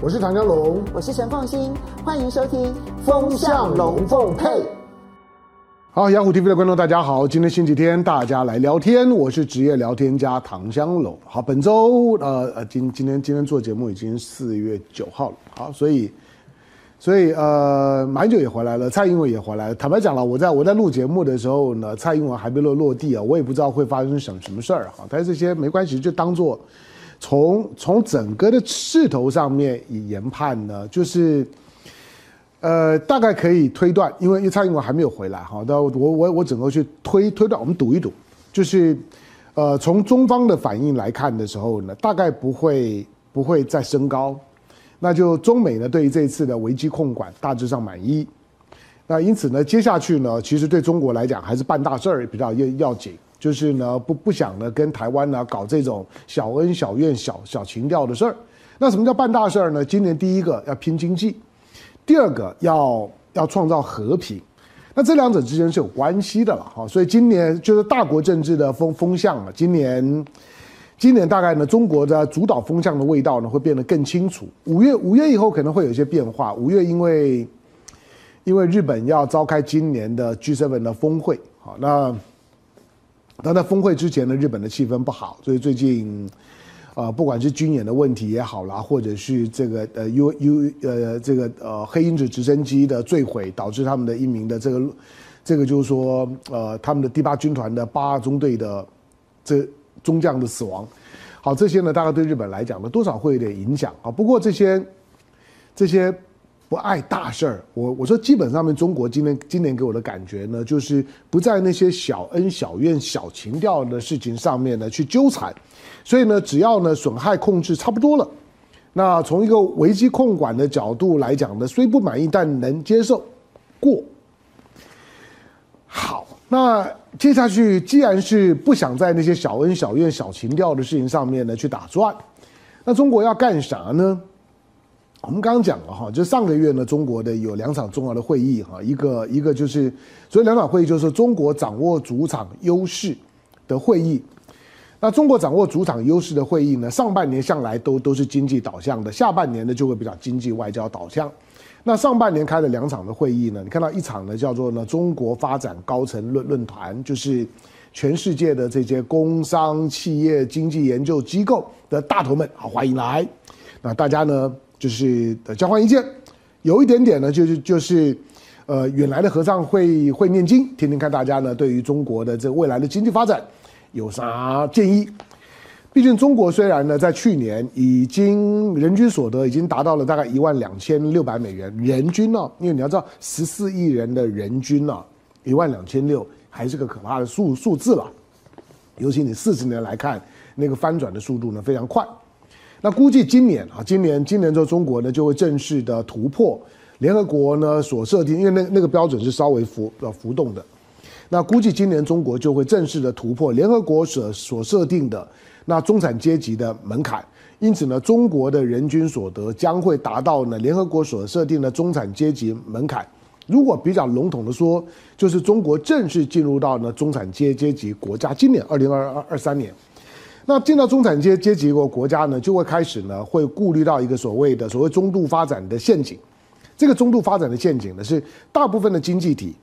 我是唐江龙，我是陈凤馨，欢迎收听《风向龙凤配》。好，雅虎 TV 的观众大家好，今天星期天，大家来聊天，我是职业聊天家唐香龙。好，本周呃呃今今天今天做节目已经四月九号了，好，所以所以呃马英九也回来了，蔡英文也回来了。坦白讲了，我在我在录节目的时候呢，蔡英文还没落落地啊，我也不知道会发生什么什么事儿哈，但是这些没关系，就当做。从从整个的势头上面以研判呢，就是，呃，大概可以推断，因为因为蔡英文还没有回来哈，那我我我整个去推推断，我们赌一赌，就是，呃，从中方的反应来看的时候呢，大概不会不会再升高，那就中美呢对于这一次的危机控管大致上满意，那因此呢，接下去呢，其实对中国来讲还是办大事儿比较要要紧。就是呢，不不想呢跟台湾呢搞这种小恩小怨小小情调的事儿。那什么叫办大事儿呢？今年第一个要拼经济，第二个要要创造和平。那这两者之间是有关系的了哈。所以今年就是大国政治的风风向了。今年今年大概呢，中国的主导风向的味道呢会变得更清楚。五月五月以后可能会有一些变化。五月因为因为日本要召开今年的 G7 的峰会，好那。那在峰会之前呢，日本的气氛不好，所以最近，呃，不管是军演的问题也好啦，或者是这个呃 U U 呃这个呃黑鹰直升机的坠毁，导致他们的一名的这个这个就是说呃他们的第八军团的八二中队的这中将的死亡，好，这些呢大概对日本来讲呢多少会有点影响啊。不过这些这些。不爱大事儿，我我说基本上面中国今年今年给我的感觉呢，就是不在那些小恩小怨小情调的事情上面呢去纠缠，所以呢，只要呢损害控制差不多了，那从一个危机控管的角度来讲呢，虽不满意但能接受过。好，那接下去既然是不想在那些小恩小怨小情调的事情上面呢去打转，那中国要干啥呢？我们刚刚讲了哈，就上个月呢，中国的有两场重要的会议哈，一个一个就是，所以两场会议就是中国掌握主场优势的会议。那中国掌握主场优势的会议呢，上半年向来都都是经济导向的，下半年呢就会比较经济外交导向。那上半年开了两场的会议呢，你看到一场呢叫做呢中国发展高层论论坛，就是全世界的这些工商企业经济研究机构的大头们，好欢迎来。那大家呢？就是交换意见，有一点点呢，就是就是，呃，远来的和尚会会念经，听听看大家呢对于中国的这未来的经济发展有啥建议。毕竟中国虽然呢在去年已经人均所得已经达到了大概一万两千六百美元人均呢，因为你要知道十四亿人的人均呢一万两千六还是个可怕的数数字了，尤其你四十年来看那个翻转的速度呢非常快。那估计今年啊，今年今年之后，中国呢就会正式的突破联合国呢所设定，因为那那个标准是稍微浮呃浮动的。那估计今年中国就会正式的突破联合国所所设定的那中产阶级的门槛，因此呢，中国的人均所得将会达到呢联合国所设定的中产阶级门槛。如果比较笼统的说，就是中国正式进入到呢中产阶阶级国家。今年二零二二二三年。那进到中产阶阶级国国家呢，就会开始呢，会顾虑到一个所谓的所谓中度发展的陷阱。这个中度发展的陷阱呢，是大部分的经济体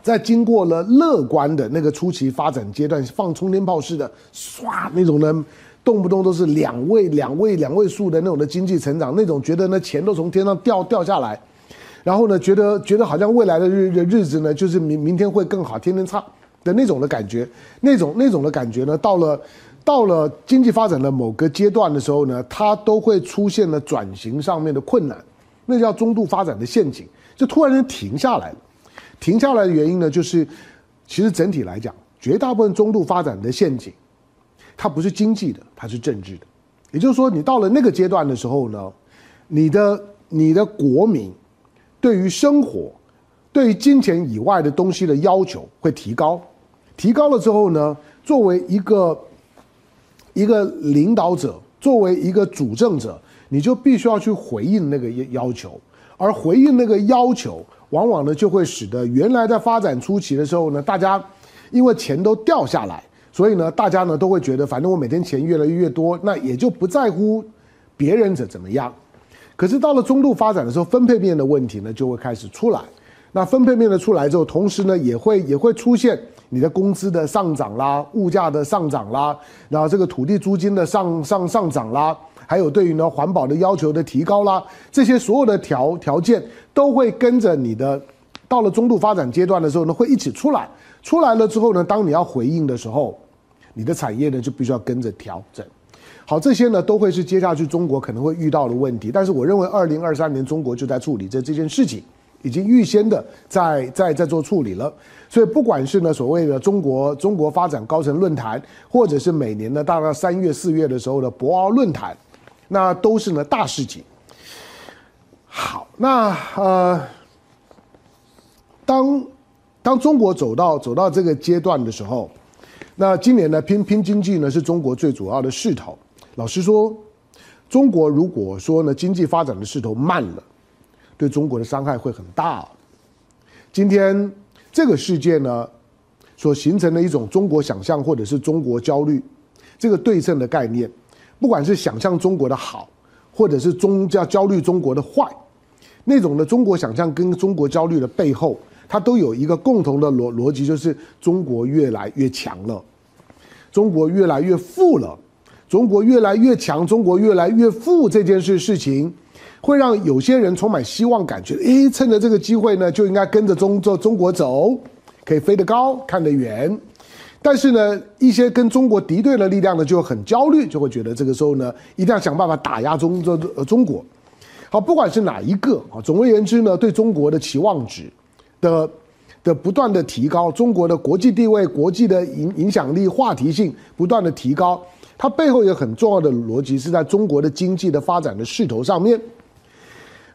在经过了乐观的那个初期发展阶段，放冲天炮似的，唰那种呢，动不动都是两位、两位、两位数的那种的经济成长，那种觉得呢钱都从天上掉掉下来，然后呢，觉得觉得好像未来的日日日子呢，就是明明天会更好，天天差的那种的感觉，那种那种的感觉呢，到了。到了经济发展的某个阶段的时候呢，它都会出现了转型上面的困难，那叫中度发展的陷阱，就突然间停下来了。停下来的原因呢，就是其实整体来讲，绝大部分中度发展的陷阱，它不是经济的，它是政治的。也就是说，你到了那个阶段的时候呢，你的你的国民对于生活、对于金钱以外的东西的要求会提高，提高了之后呢，作为一个一个领导者作为一个主政者，你就必须要去回应那个要求，而回应那个要求，往往呢就会使得原来在发展初期的时候呢，大家因为钱都掉下来，所以呢，大家呢都会觉得，反正我每天钱越来越多，那也就不在乎别人怎怎么样。可是到了中度发展的时候，分配面的问题呢就会开始出来。那分配面的出来之后，同时呢也会也会出现你的工资的上涨啦，物价的上涨啦，然后这个土地租金的上上上涨啦，还有对于呢环保的要求的提高啦，这些所有的条条件都会跟着你的到了中度发展阶段的时候呢会一起出来。出来了之后呢，当你要回应的时候，你的产业呢就必须要跟着调整。好，这些呢都会是接下去中国可能会遇到的问题。但是我认为，二零二三年中国就在处理这这件事情。已经预先的在在在做处理了，所以不管是呢所谓的中国中国发展高层论坛，或者是每年的大概三月四月的时候的博鳌论坛，那都是呢大事情。好，那呃，当当中国走到走到这个阶段的时候，那今年呢拼拼经济呢是中国最主要的势头。老实说，中国如果说呢经济发展的势头慢了。对中国的伤害会很大。今天这个世界呢，所形成的一种中国想象或者是中国焦虑，这个对称的概念，不管是想象中国的好，或者是中叫焦虑中国的坏，那种的中国想象跟中国焦虑的背后，它都有一个共同的逻逻辑，就是中国越来越强了，中国越来越富了，中国越来越强，中国越来越富这件事事情。会让有些人充满希望，感觉诶，趁着这个机会呢，就应该跟着中中中国走，可以飞得高，看得远。但是呢，一些跟中国敌对的力量呢，就很焦虑，就会觉得这个时候呢，一定要想办法打压中中中国。好，不管是哪一个啊，总而言之呢，对中国的期望值的的不断的提高，中国的国际地位、国际的影影响力、话题性不断的提高，它背后有很重要的逻辑，是在中国的经济的发展的势头上面。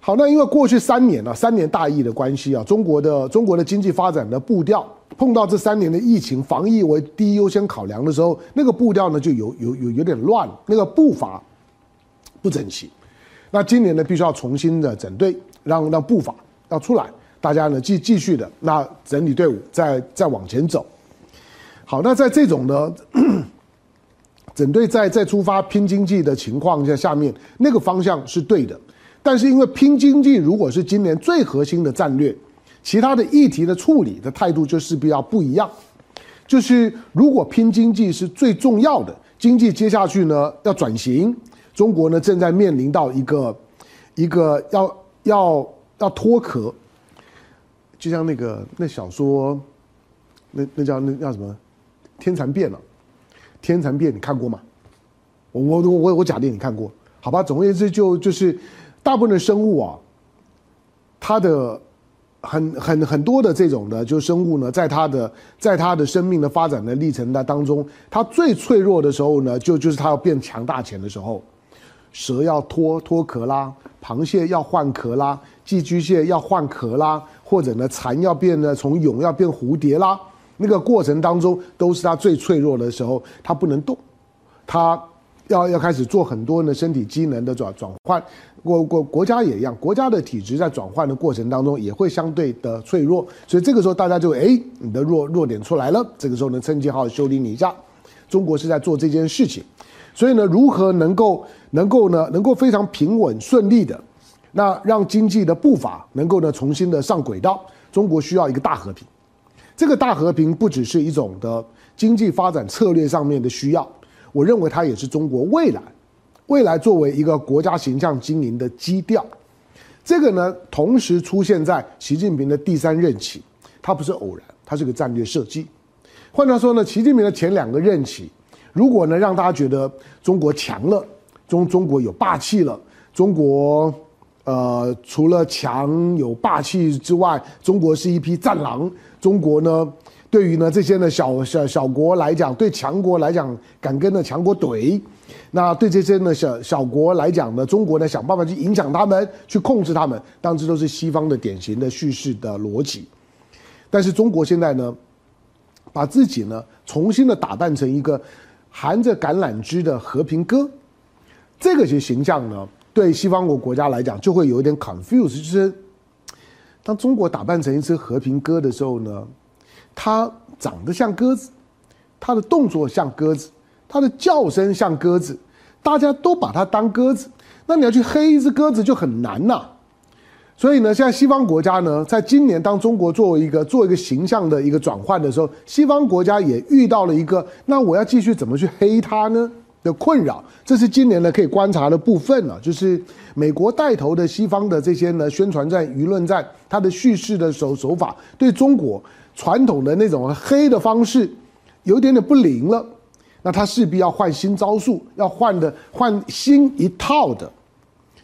好，那因为过去三年呢、啊，三年大疫的关系啊，中国的中国的经济发展的步调，碰到这三年的疫情防疫为第一优先考量的时候，那个步调呢就有有有有点乱，那个步伐不整齐。那今年呢，必须要重新的整队，让让步伐要出来，大家呢继继续的那整理队伍，再再往前走。好，那在这种呢 整队再再出发拼经济的情况下，下面那个方向是对的。但是因为拼经济如果是今年最核心的战略，其他的议题的处理的态度就势必要不一样。就是如果拼经济是最重要的，经济接下去呢要转型，中国呢正在面临到一个一个要要要脱壳，就像那个那小说，那那叫那叫什么？天蚕变了，天蚕变你看过吗？我我我我假定你看过，好吧？总而言之就就是。大部分的生物啊，它的很很很多的这种的，就生物呢，在它的在它的生命的发展的历程的当中，它最脆弱的时候呢，就就是它要变强大前的时候，蛇要脱脱壳啦，螃蟹要换壳啦，寄居蟹要换壳啦，或者呢蚕要变呢从蛹要变蝴蝶啦，那个过程当中都是它最脆弱的时候，它不能动，它。要要开始做很多的身体机能的转转换，国国国家也一样，国家的体质在转换的过程当中也会相对的脆弱，所以这个时候大家就哎，你的弱弱点出来了，这个时候呢，趁机好好修理你一下。中国是在做这件事情，所以呢，如何能够能够呢，能够非常平稳顺利的，那让经济的步伐能够呢重新的上轨道，中国需要一个大和平。这个大和平不只是一种的经济发展策略上面的需要。我认为它也是中国未来，未来作为一个国家形象经营的基调。这个呢，同时出现在习近平的第三任期，它不是偶然，它是个战略设计。换句话说呢，习近平的前两个任期，如果呢让大家觉得中国强了，中中国有霸气了，中国呃除了强有霸气之外，中国是一匹战狼，中国呢。对于呢这些呢小小小国来讲，对强国来讲敢跟着强国怼，那对这些呢小小国来讲呢，中国呢想办法去影响他们，去控制他们，当然这都是西方的典型的叙事的逻辑。但是中国现在呢，把自己呢重新的打扮成一个含着橄榄枝的和平鸽，这个些形象呢，对西方国国家来讲就会有一点 confuse，就是当中国打扮成一只和平鸽的时候呢。它长得像鸽子，它的动作像鸽子，它的叫声像鸽子，大家都把它当鸽子。那你要去黑一只鸽子就很难呐。所以呢，现在西方国家呢，在今年当中国作为一个做一个形象的一个转换的时候，西方国家也遇到了一个，那我要继续怎么去黑它呢的困扰。这是今年呢可以观察的部分了，就是美国带头的西方的这些呢宣传战、舆论战，它的叙事的手手法对中国传统的那种黑的方式有点点不灵了，那他势必要换新招数，要换的换新一套的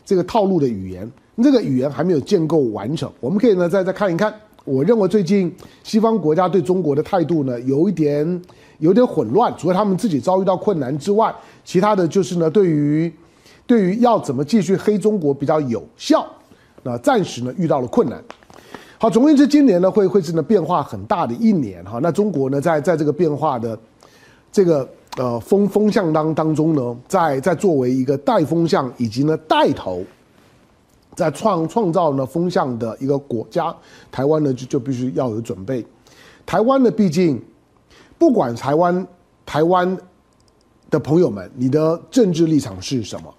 这个套路的语言。这个语言还没有建构完成，我们可以呢再再看一看。我认为最近西方国家对中国的态度呢有一点有点混乱，除了他们自己遭遇到困难之外，其他的就是呢对于对于要怎么继续黑中国比较有效，那暂时呢遇到了困难。好，总而言之，今年呢会会是呢变化很大的一年哈。那中国呢在在这个变化的这个呃风风向当当中呢，在在作为一个带风向以及呢带头。在创创造呢风向的一个国家，台湾呢就就必须要有准备。台湾呢，毕竟不管台湾台湾的朋友们，你的政治立场是什么？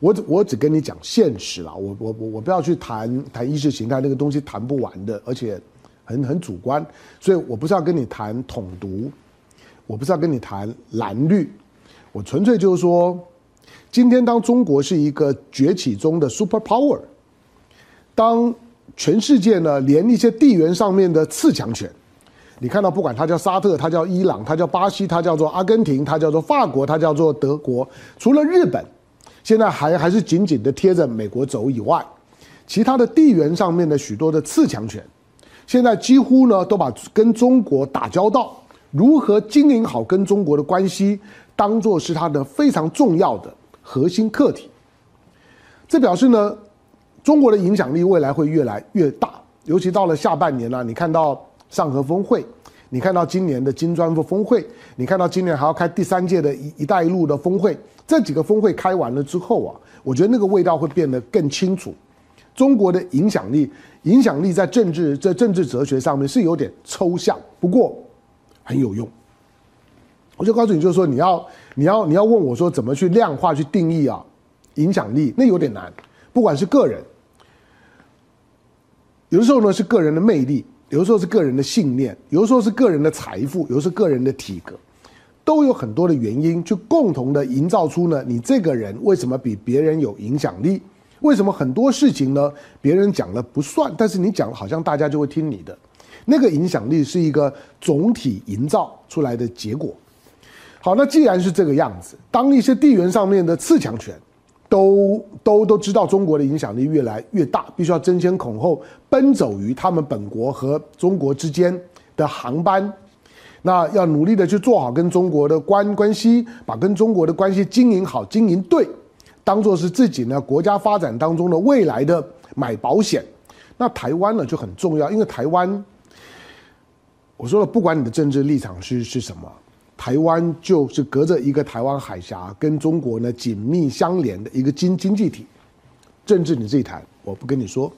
我只我只跟你讲现实啦，我我我我不要去谈谈意识形态那个东西谈不完的，而且很很主观，所以我不是要跟你谈统独，我不是要跟你谈蓝绿，我纯粹就是说。今天，当中国是一个崛起中的 super power，当全世界呢，连一些地缘上面的次强权，你看到不管它叫沙特，它叫伊朗，它叫巴西，它叫做阿根廷，它叫做法国，它叫做德国，除了日本，现在还还是紧紧的贴着美国走以外，其他的地缘上面的许多的次强权，现在几乎呢都把跟中国打交道，如何经营好跟中国的关系，当做是它的非常重要的。核心课题，这表示呢，中国的影响力未来会越来越大，尤其到了下半年呢、你看到上合峰会，你看到今年的金砖峰会，你看到今年还要开第三届的一“一带一路”的峰会，这几个峰会开完了之后啊，我觉得那个味道会变得更清楚。中国的影响力，影响力在政治在政治哲学上面是有点抽象，不过很有用。我就告诉你，就是说你要。你要你要问我说怎么去量化去定义啊，影响力那有点难，不管是个人，有的时候呢是个人的魅力，有的时候是个人的信念，有的时候是个人的财富，有的是个人的体格，都有很多的原因，去共同的营造出呢你这个人为什么比别人有影响力？为什么很多事情呢别人讲了不算，但是你讲了好像大家就会听你的？那个影响力是一个总体营造出来的结果。好，那既然是这个样子，当一些地缘上面的次强权都都都知道中国的影响力越来越大，必须要争先恐后奔走于他们本国和中国之间的航班，那要努力的去做好跟中国的关关系，把跟中国的关系经营好、经营对，当做是自己呢国家发展当中的未来的买保险。那台湾呢就很重要，因为台湾，我说了，不管你的政治立场是是什么。台湾就是隔着一个台湾海峡，跟中国呢紧密相连的一个经经济体。政治你自己谈，我不跟你说。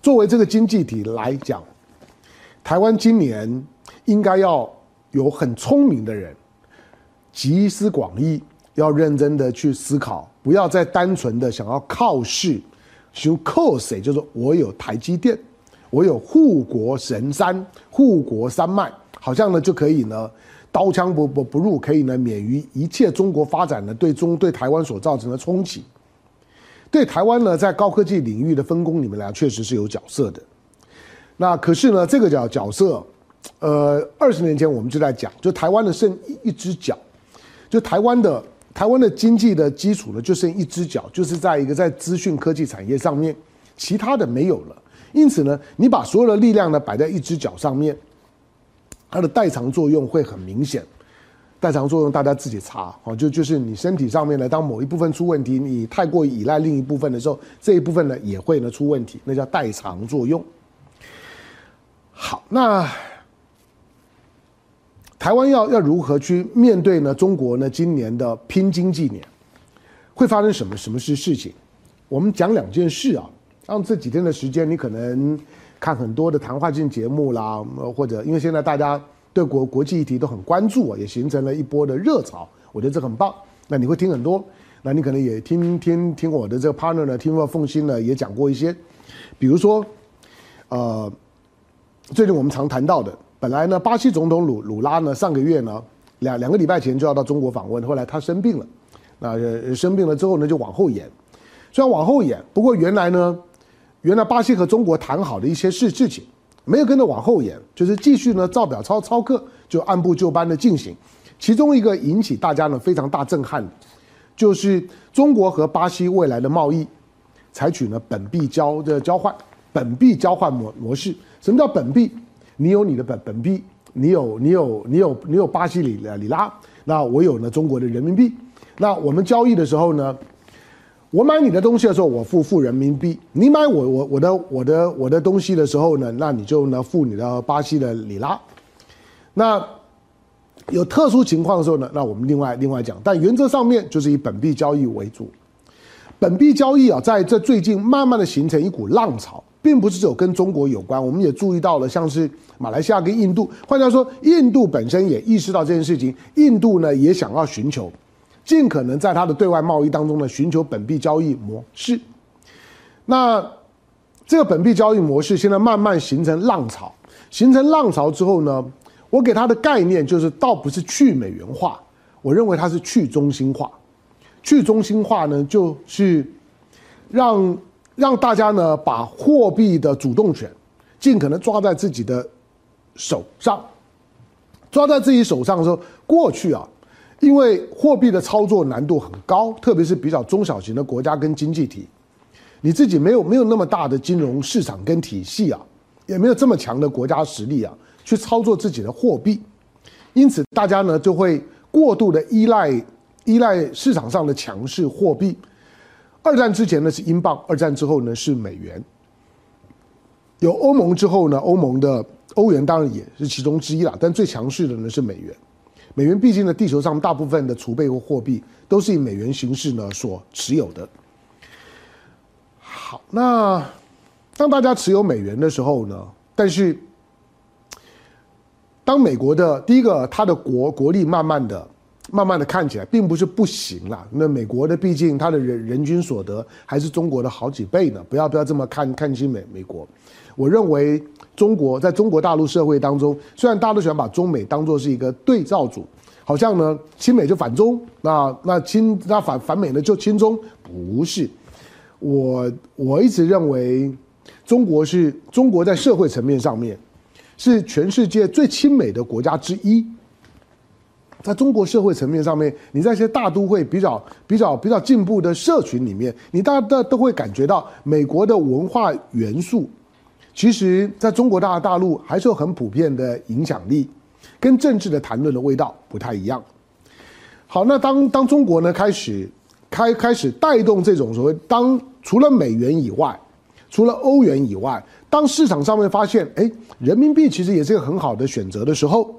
作为这个经济体来讲，台湾今年应该要有很聪明的人，集思广益，要认真的去思考，不要再单纯的想要靠势，求靠谁，就是我有台积电，我有护国神山、护国山脉，好像呢就可以呢。刀枪不不不入，可以呢免于一切中国发展呢对中对台湾所造成的冲击。对台湾呢，在高科技领域的分工，你们俩确实是有角色的。那可是呢，这个角角色，呃，二十年前我们就在讲，就台湾的剩一一只脚，就台湾的台湾的经济的基础呢，就剩一只脚，就是在一个在资讯科技产业上面，其他的没有了。因此呢，你把所有的力量呢摆在一只脚上面。它的代偿作用会很明显，代偿作用大家自己查哦，就就是你身体上面呢，当某一部分出问题，你太过依赖另一部分的时候，这一部分呢也会呢出问题，那叫代偿作用。好，那台湾要要如何去面对呢？中国呢今年的拼经济年会发生什么什么事事情？我们讲两件事啊，让这几天的时间你可能。看很多的谈话性节目啦，或者因为现在大家对国国际议题都很关注啊，也形成了一波的热潮。我觉得这很棒。那你会听很多，那你可能也听听听我的这个 partner 呢，听过凤馨呢也讲过一些，比如说，呃，最近我们常谈到的，本来呢，巴西总统鲁鲁拉呢上个月呢两两个礼拜前就要到中国访问，后来他生病了，那生病了之后呢就往后延，虽然往后延，不过原来呢，原来巴西和中国谈好的一些事事情。没有跟着往后延，就是继续呢照表操操课，就按部就班的进行。其中一个引起大家呢非常大震撼，就是中国和巴西未来的贸易采取呢本币交的交换，本币交换模模式。什么叫本币？你有你的本本币，你有你有你有你有巴西里里拉，那我有呢中国的人民币。那我们交易的时候呢？我买你的东西的时候，我付付人民币；你买我我我的我的我的东西的时候呢，那你就呢付你的巴西的里拉。那有特殊情况的时候呢，那我们另外另外讲。但原则上面就是以本币交易为主。本币交易啊，在这最近慢慢的形成一股浪潮，并不是只有跟中国有关。我们也注意到了，像是马来西亚跟印度，换句话说，印度本身也意识到这件事情，印度呢也想要寻求。尽可能在它的对外贸易当中呢，寻求本币交易模式。那这个本币交易模式现在慢慢形成浪潮，形成浪潮之后呢，我给它的概念就是，倒不是去美元化，我认为它是去中心化。去中心化呢，就是让让大家呢把货币的主动权尽可能抓在自己的手上，抓在自己手上的时候，过去啊。因为货币的操作难度很高，特别是比较中小型的国家跟经济体，你自己没有没有那么大的金融市场跟体系啊，也没有这么强的国家实力啊，去操作自己的货币，因此大家呢就会过度的依赖依赖市场上的强势货币。二战之前呢是英镑，二战之后呢是美元。有欧盟之后呢，欧盟的欧元当然也是其中之一啦，但最强势的呢是美元。美元毕竟呢，地球上大部分的储备和货币都是以美元形式呢所持有的。好，那当大家持有美元的时候呢，但是当美国的第一个，它的国国力慢慢的、慢慢的看起来并不是不行了。那美国的毕竟它的人人均所得还是中国的好几倍呢，不要不要这么看看轻美美国。我认为。中国在中国大陆社会当中，虽然大家都喜欢把中美当作是一个对照组，好像呢亲美就反中，那那亲那反反美呢就亲中，不是。我我一直认为，中国是中国在社会层面上面是全世界最亲美的国家之一。在中国社会层面上面，你在一些大都会比较比较比较进步的社群里面，你大家都都会感觉到美国的文化元素。其实，在中国大大陆还是有很普遍的影响力，跟政治的谈论的味道不太一样。好，那当当中国呢开始开开始带动这种所谓当除了美元以外，除了欧元以外，当市场上面发现，哎，人民币其实也是一个很好的选择的时候，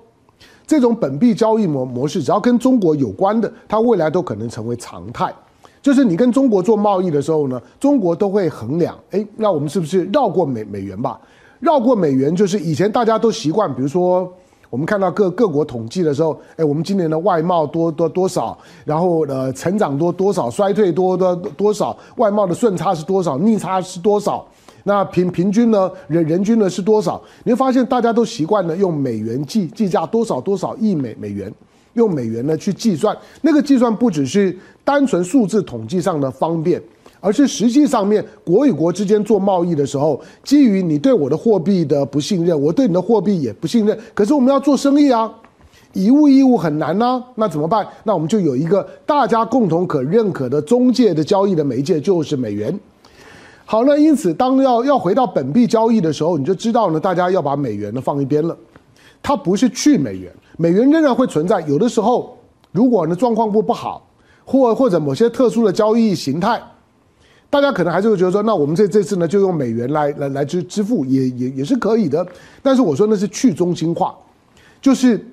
这种本币交易模模式，只要跟中国有关的，它未来都可能成为常态。就是你跟中国做贸易的时候呢，中国都会衡量，哎，那我们是不是绕过美美元吧？绕过美元就是以前大家都习惯，比如说我们看到各各国统计的时候，哎，我们今年的外贸多多多少，然后呃成长多多少，衰退多多多少，外贸的顺差是多少，逆差是多少，那平平均呢人人均呢是多少？你会发现大家都习惯了用美元计计价多少多少亿美美元。用美元呢去计算，那个计算不只是单纯数字统计上的方便，而是实际上面国与国之间做贸易的时候，基于你对我的货币的不信任，我对你的货币也不信任。可是我们要做生意啊，以物易物很难呢、那怎么办？那我们就有一个大家共同可认可的中介的交易的媒介，就是美元。好，那因此当要要回到本币交易的时候，你就知道呢，大家要把美元呢放一边了，它不是去美元。美元仍然会存在，有的时候，如果呢状况不不好，或或者某些特殊的交易形态，大家可能还是会觉得说，那我们这这次呢就用美元来来来支支付，也也也是可以的。但是我说那是去中心化，就是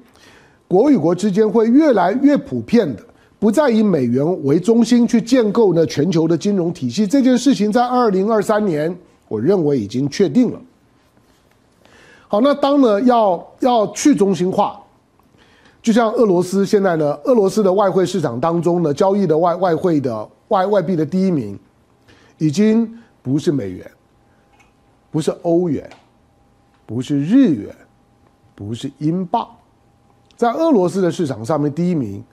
国与国之间会越来越普遍的，不再以美元为中心去建构呢全球的金融体系。这件事情在二零二三年，我认为已经确定了。好，那当呢要要去中心化。就像俄罗斯现在呢，俄罗斯的外汇市场当中呢，交易的外外汇的外外币的第一名，已经不是美元，不是欧元，不是日元，不是英镑，在俄罗斯的市场上面，第一名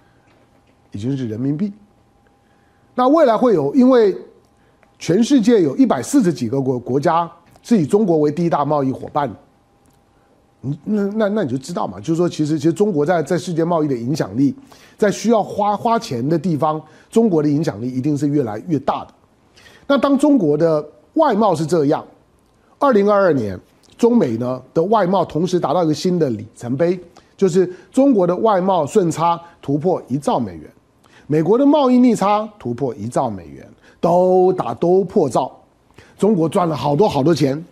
已经是人民币。那未来会有，因为全世界有一百四十几个国国家是以中国为第一大贸易伙伴。那那那你就知道嘛，就是说，其实其实中国在在世界贸易的影响力，在需要花花钱的地方，中国的影响力一定是越来越大的。那当中国的外贸是这样，二零二二年，中美呢的外贸同时达到一个新的里程碑，就是中国的外贸顺差突破一兆美元，美国的贸易逆差突破一兆美元，都打都破兆，中国赚了好多好多钱。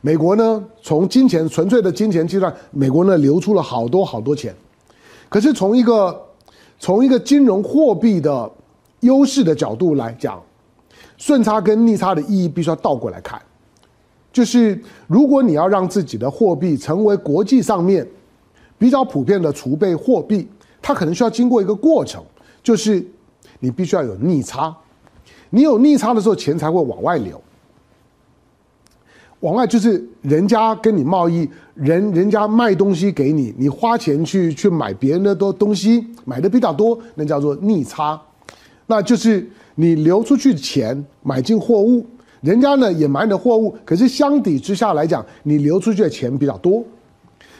美国呢，从金钱纯粹的金钱计算，美国呢流出了好多好多钱。可是从一个从一个金融货币的优势的角度来讲，顺差跟逆差的意义必须要倒过来看。就是如果你要让自己的货币成为国际上面比较普遍的储备货币，它可能需要经过一个过程，就是你必须要有逆差。你有逆差的时候，钱才会往外流。往外就是人家跟你贸易，人人家卖东西给你，你花钱去去买别人的多东西，买的比较多，那叫做逆差。那就是你流出去钱买进货物，人家呢也买你的货物，可是相比之下来讲，你流出去的钱比较多。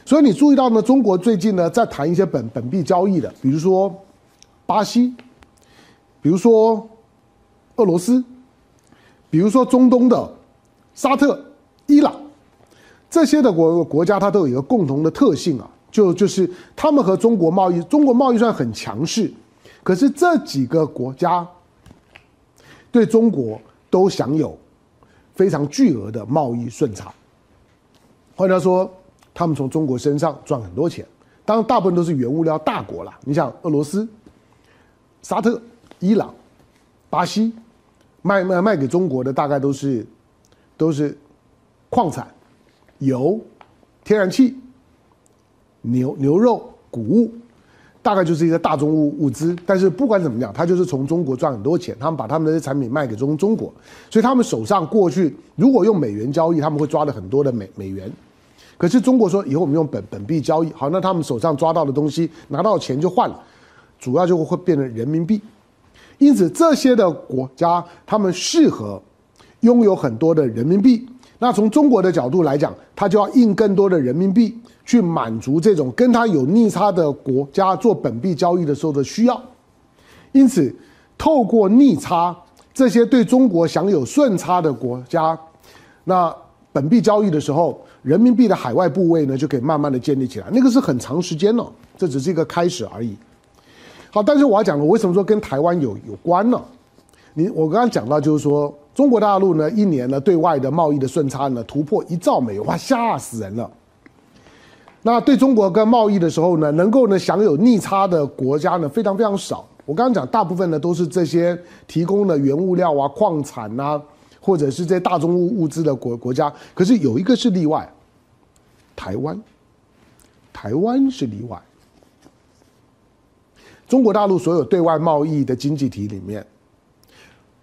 所以你注意到呢，中国最近呢在谈一些本本币交易的，比如说巴西，比如说俄罗斯，比如说中东的沙特。伊朗这些的国国家，它都有一个共同的特性啊，就就是他们和中国贸易，中国贸易算很强势，可是这几个国家对中国都享有非常巨额的贸易顺差。换句话说，他们从中国身上赚很多钱，当然大部分都是原物料大国了。你想，俄罗斯、沙特、伊朗、巴西卖卖卖给中国的大概都是都是。矿产、油、天然气、牛牛肉、谷物，大概就是一些大宗物物资。但是不管怎么样，他就是从中国赚很多钱。他们把他们的产品卖给中中国，所以他们手上过去如果用美元交易，他们会抓了很多的美美元。可是中国说以后我们用本本币交易，好，那他们手上抓到的东西拿到钱就换了，主要就会变成人民币。因此这些的国家，他们适合拥有很多的人民币。那从中国的角度来讲，他就要印更多的人民币去满足这种跟他有逆差的国家做本币交易的时候的需要。因此，透过逆差，这些对中国享有顺差的国家，那本币交易的时候，人民币的海外部位呢就可以慢慢的建立起来。那个是很长时间了，这只是一个开始而已。好，但是我要讲了，为什么说跟台湾有有关呢？你我刚刚讲到就是说。中国大陆呢，一年呢对外的贸易的顺差呢突破一兆美元，哇，吓死人了。那对中国跟贸易的时候呢，能够呢享有逆差的国家呢非常非常少。我刚刚讲，大部分呢都是这些提供的原物料啊、矿产啊，或者是这大宗物物资的国国家。可是有一个是例外，台湾，台湾是例外。中国大陆所有对外贸易的经济体里面。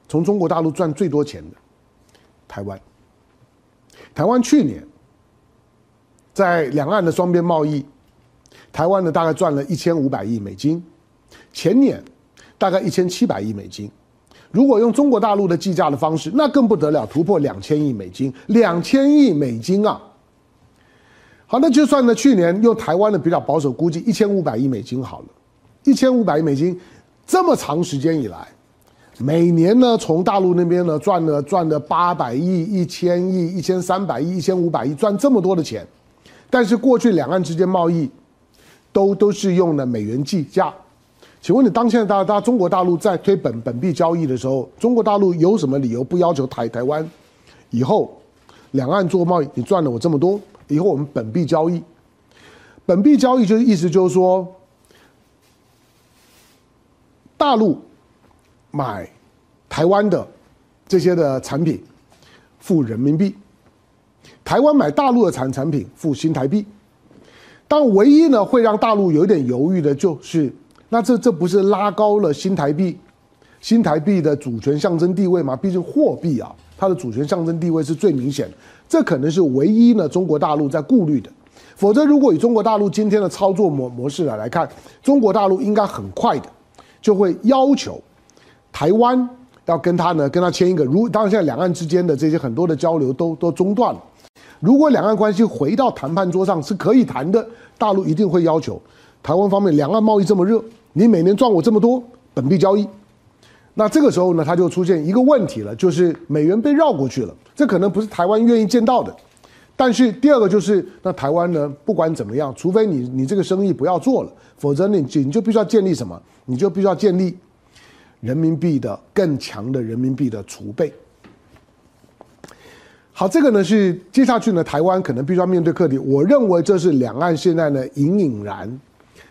从中国大陆赚最多钱的台湾，台湾去年在两岸的双边贸易，台湾呢大概赚了一千五百亿美金，前年大概一千七百亿美金。如果用中国大陆的计价的方式，那更不得了，突破两千亿美金，两千亿美金啊！好，那就算呢，去年用台湾的比较保守估计，一千五百亿美金好了，一千五百亿美金，这么长时间以来。每年呢，从大陆那边呢赚了赚了八百亿、一千亿、一千三百亿、一千五百亿，赚这么多的钱。但是过去两岸之间贸易都都是用的美元计价。请问你，当现在大大中国大陆在推本本币交易的时候，中国大陆有什么理由不要求台台湾以后两岸做贸易？你赚了我这么多，以后我们本币交易。本币交易就是意思就是说，大陆。买台湾的这些的产品，付人民币；台湾买大陆的产产品，付新台币。但唯一呢会让大陆有点犹豫的，就是那这这不是拉高了新台币，新台币的主权象征地位吗？毕竟货币啊，它的主权象征地位是最明显的，这可能是唯一呢中国大陆在顾虑的。否则，如果以中国大陆今天的操作模模式来来看，中国大陆应该很快的就会要求台湾要跟他呢跟他签一个，如当然现在两岸之间的这些很多的交流都都中断了。如果两岸关系回到谈判桌上是可以谈的，大陆一定会要求台湾方面，两岸贸易这么热，你每年赚我这么多本币交易，那这个时候呢，它就出现一个问题了，就是美元被绕过去了，这可能不是台湾愿意见到的。但是第二个就是，那台湾呢，不管怎么样，除非你你这个生意不要做了，否则你你就必须要建立什么？你就必须要建立人民币的更强的人民币的储备。好，这个呢是接下去呢，台湾可能必须要面对课题。我认为这是两岸现在呢隐隐然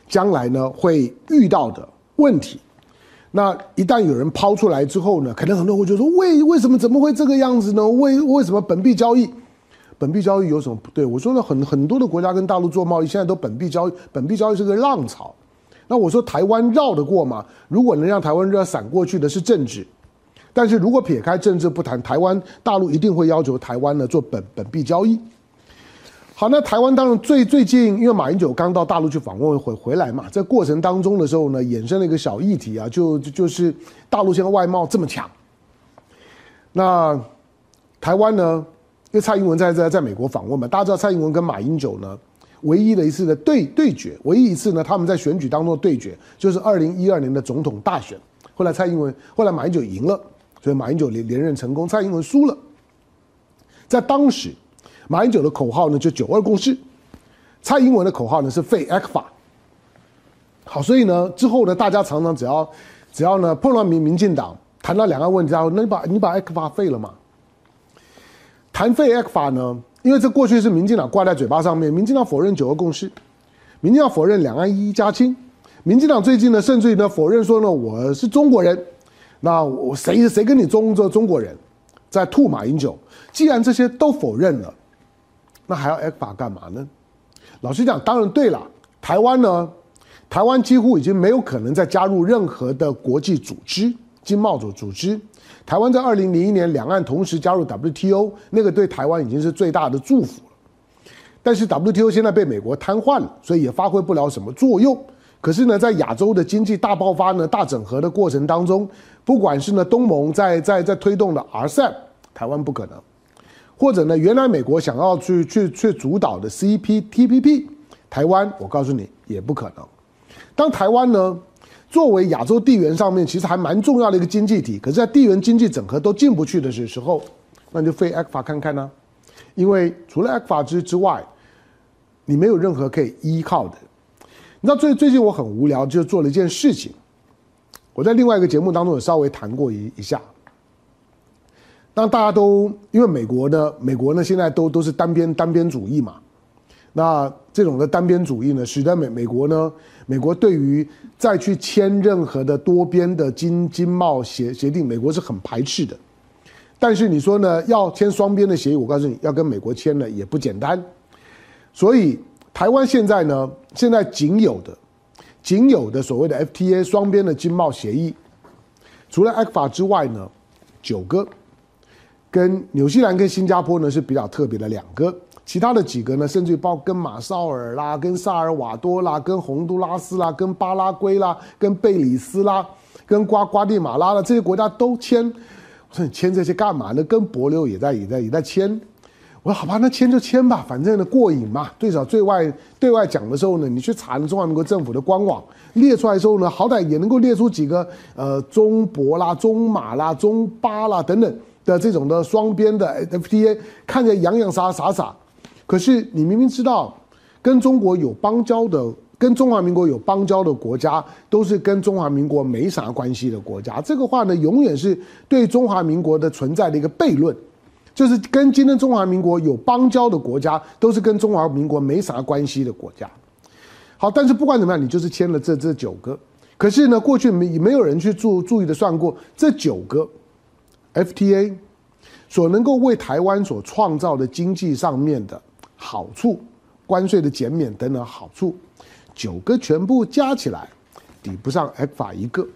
将来呢会遇到的问题。那一旦有人抛出来之后呢，可能很多人会觉得说，为为什么怎么会这个样子呢？为为什么本币交易？本币交易有什么不对？我说呢，很很多的国家跟大陆做贸易，现在都本币交易，本币交易是个浪潮。那我说台湾绕得过吗？如果能让台湾热闪过去的是政治。但是如果撇开政治不谈，台湾大陆一定会要求台湾呢做本本币交易。好，那台湾当然最最近，因为马英九刚到大陆去访问回回来嘛，在过程当中的时候呢，衍生了一个小议题啊，就就是大陆现在外贸这么强，那台湾呢，因为蔡英文在在在美国访问嘛，大家知道蔡英文跟马英九呢，唯一的一次的对对决，唯一一次呢他们在选举当中的对决，就是二零一二年的总统大选，后来蔡英文后来马英九赢了。所以马英九连连任成功，蔡英文输了。在当时，马英九的口号呢就九二共识，蔡英文的口号呢是废 ECFA。好，所以呢之后呢，大家常常只要只要呢碰到民民进党谈到两岸问题，然后那你把你把 ECFA 废了吗？谈废 ECFA 呢，因为这过去是民进党挂在嘴巴上面，民进党否认九二共识，民进党否认两岸一一家亲，民进党最近呢甚至于呢否认说呢我是中国人。那我谁谁跟你中这中国人，在吐马英九？既然这些都否认了，那还要 ECFA 干嘛呢？老实讲，当然对了。台湾呢，台湾几乎已经没有可能再加入任何的国际组织、经贸组组织。台湾在二零零一年两岸同时加入 WTO，那个对台湾已经是最大的祝福了。但是 WTO 现在被美国瘫痪了，所以也发挥不了什么作用。可是呢，在亚洲的经济大爆发呢、大整合的过程当中，不管是呢东盟在在在推动的 RCEP，台湾不可能；或者呢，原来美国想要去去去主导的 CPTPP，台湾我告诉你也不可能。当台湾呢作为亚洲地缘上面其实还蛮重要的一个经济体，可是在地缘经济整合都进不去的时候，那你就废 ECFA 看看呢、啊？因为除了 ECFA 之之外，你没有任何可以依靠的。你知道最最近我很无聊，就做了一件事情。我在另外一个节目当中有稍微谈过一一下。当大家都因为美国呢，美国呢现在都都是单边单边主义嘛。那这种的单边主义呢，使得美美国呢，美国对于再去签任何的多边的经经贸协协定，美国是很排斥的。但是你说呢，要签双边的协议，我告诉你要跟美国签了也不简单。所以。台湾现在呢，现在仅有的、仅有的所谓的 FTA 双边的经贸协议，除了 ECFA 之外呢，九个，跟纽西兰跟新加坡呢是比较特别的两个，其他的几个呢，甚至于包括跟马绍尔啦、跟萨尔瓦多啦、跟洪都拉斯啦、跟巴拉圭啦、跟贝里斯啦、跟瓜瓜地马拉啦，这些国家都签。我说你签这些干嘛呢？跟帛琉也在也在也在签。我说好吧，那签就签吧，反正呢过瘾嘛。最少对外对外讲的时候呢，你去查中华民国政府的官网列出来之后呢，好歹也能够列出几个呃中博啦、中马啦、中巴啦等等的这种的双边的 FTA，看起来洋洋洒洒洒。可是你明明知道，跟中国有邦交的、跟中华民国有邦交的国家，都是跟中华民国没啥关系的国家。这个话呢，永远是对中华民国的存在的一个悖论。就是跟今天中华民国有邦交的国家，都是跟中华民国没啥关系的国家。好，但是不管怎么样，你就是签了这这九个。可是呢，过去没没有人去注注意的算过，这九个 FTA 所能够为台湾所创造的经济上面的好处，关税的减免等等好处，九个全部加起来抵不上 ECFA 一个。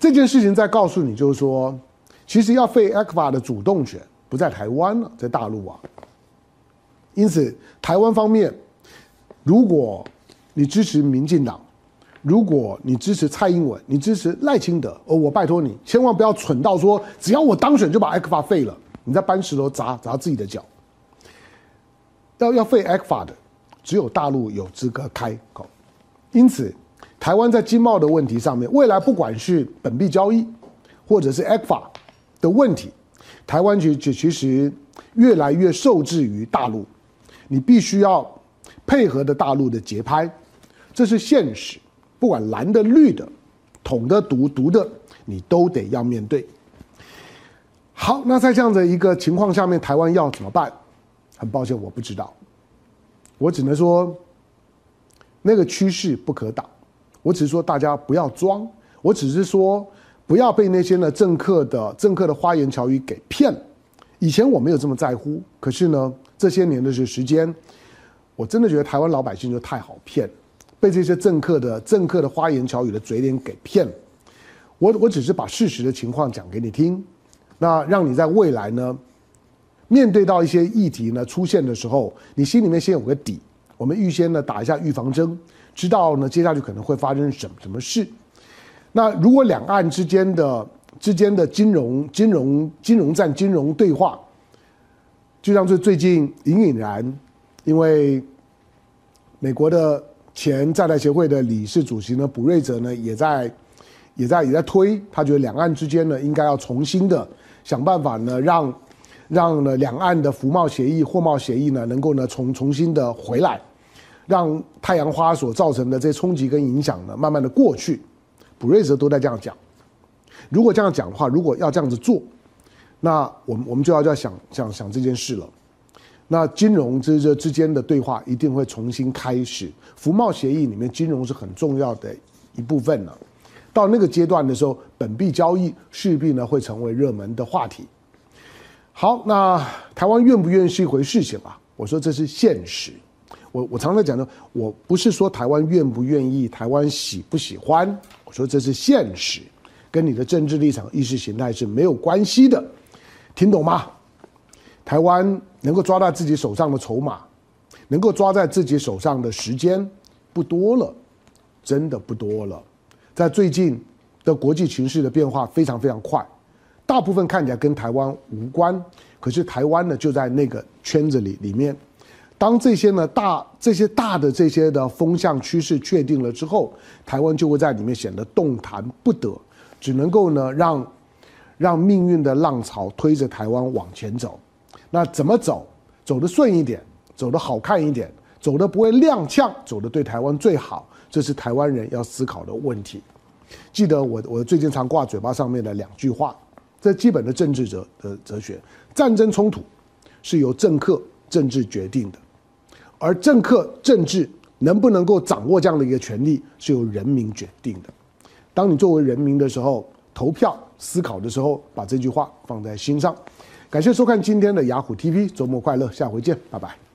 这件事情在告诉你，就是说，其实要废 ECFA 的主动权不在台湾了，在大陆啊。因此，台湾方面，如果你支持民进党，如果你支持蔡英文，你支持赖清德，而我拜托你，千万不要蠢到说，只要我当选就把 ECFA 废了，你在搬石头砸砸自己的脚。要要废 ECFA 的，只有大陆有资格开口。因此，台湾在经贸的问题上面，未来不管是本币交易，或者是 ECFA 的问题，台湾其实其实越来越受制于大陆。你必须要配合的大陆的节拍，这是现实。不管蓝的、绿的、统的、独独的，你都得要面对。好，那在这样的一个情况下面，台湾要怎么办？很抱歉，我不知道。我只能说，那个趋势不可挡。我只是说，大家不要装。我只是说，不要被那些呢政客的政客的花言巧语给骗了。以前我没有这么在乎，可是呢。这些年的这时间，我真的觉得台湾老百姓就太好骗，被这些政客的政客的花言巧语的嘴脸给骗了。我我只是把事实的情况讲给你听，那让你在未来呢，面对到一些议题呢出现的时候，你心里面先有个底。我们预先呢打一下预防针，知道呢接下去可能会发生什么什么事。那如果两岸之间的之间的金融金融金融战金融对话，就像是最近隐隐然，因为美国的前在台协会的理事主席呢，卜瑞泽呢，也在也在也在推，他觉得两岸之间呢，应该要重新的想办法呢，让让呢两岸的服贸协议、货贸协议呢，能够呢重重新的回来，让太阳花所造成的这些冲击跟影响呢，慢慢的过去。普瑞泽都在这样讲，如果这样讲的话，如果要这样子做。那我们我们就要就要想想想这件事了。那金融之这之间的对话一定会重新开始。服贸协议里面，金融是很重要的一部分了。到那个阶段的时候，本币交易势必呢会成为热门的话题。好，那台湾愿不愿意是一回事情啊。我说这是现实。我我常常讲的，我不是说台湾愿不愿意，台湾喜不喜欢。我说这是现实，跟你的政治立场、意识形态是没有关系的。听懂吗？台湾能够抓到自己手上的筹码，能够抓在自己手上的时间不多了，真的不多了。在最近的国际情势的变化非常非常快，大部分看起来跟台湾无关，可是台湾呢就在那个圈子里里面。当这些呢大这些大的这些的风向趋势确定了之后，台湾就会在里面显得动弹不得，只能够呢让。让命运的浪潮推着台湾往前走，那怎么走？走得顺一点，走得好看一点，走得不会踉跄，走得对台湾最好，这是台湾人要思考的问题。记得我我最近常挂嘴巴上面的两句话，这基本的政治哲的哲学：战争冲突是由政客政治决定的，而政客政治能不能够掌握这样的一个权力，是由人民决定的。当你作为人民的时候，投票。思考的时候，把这句话放在心上。感谢收看今天的雅虎 TV，周末快乐，下回见，拜拜。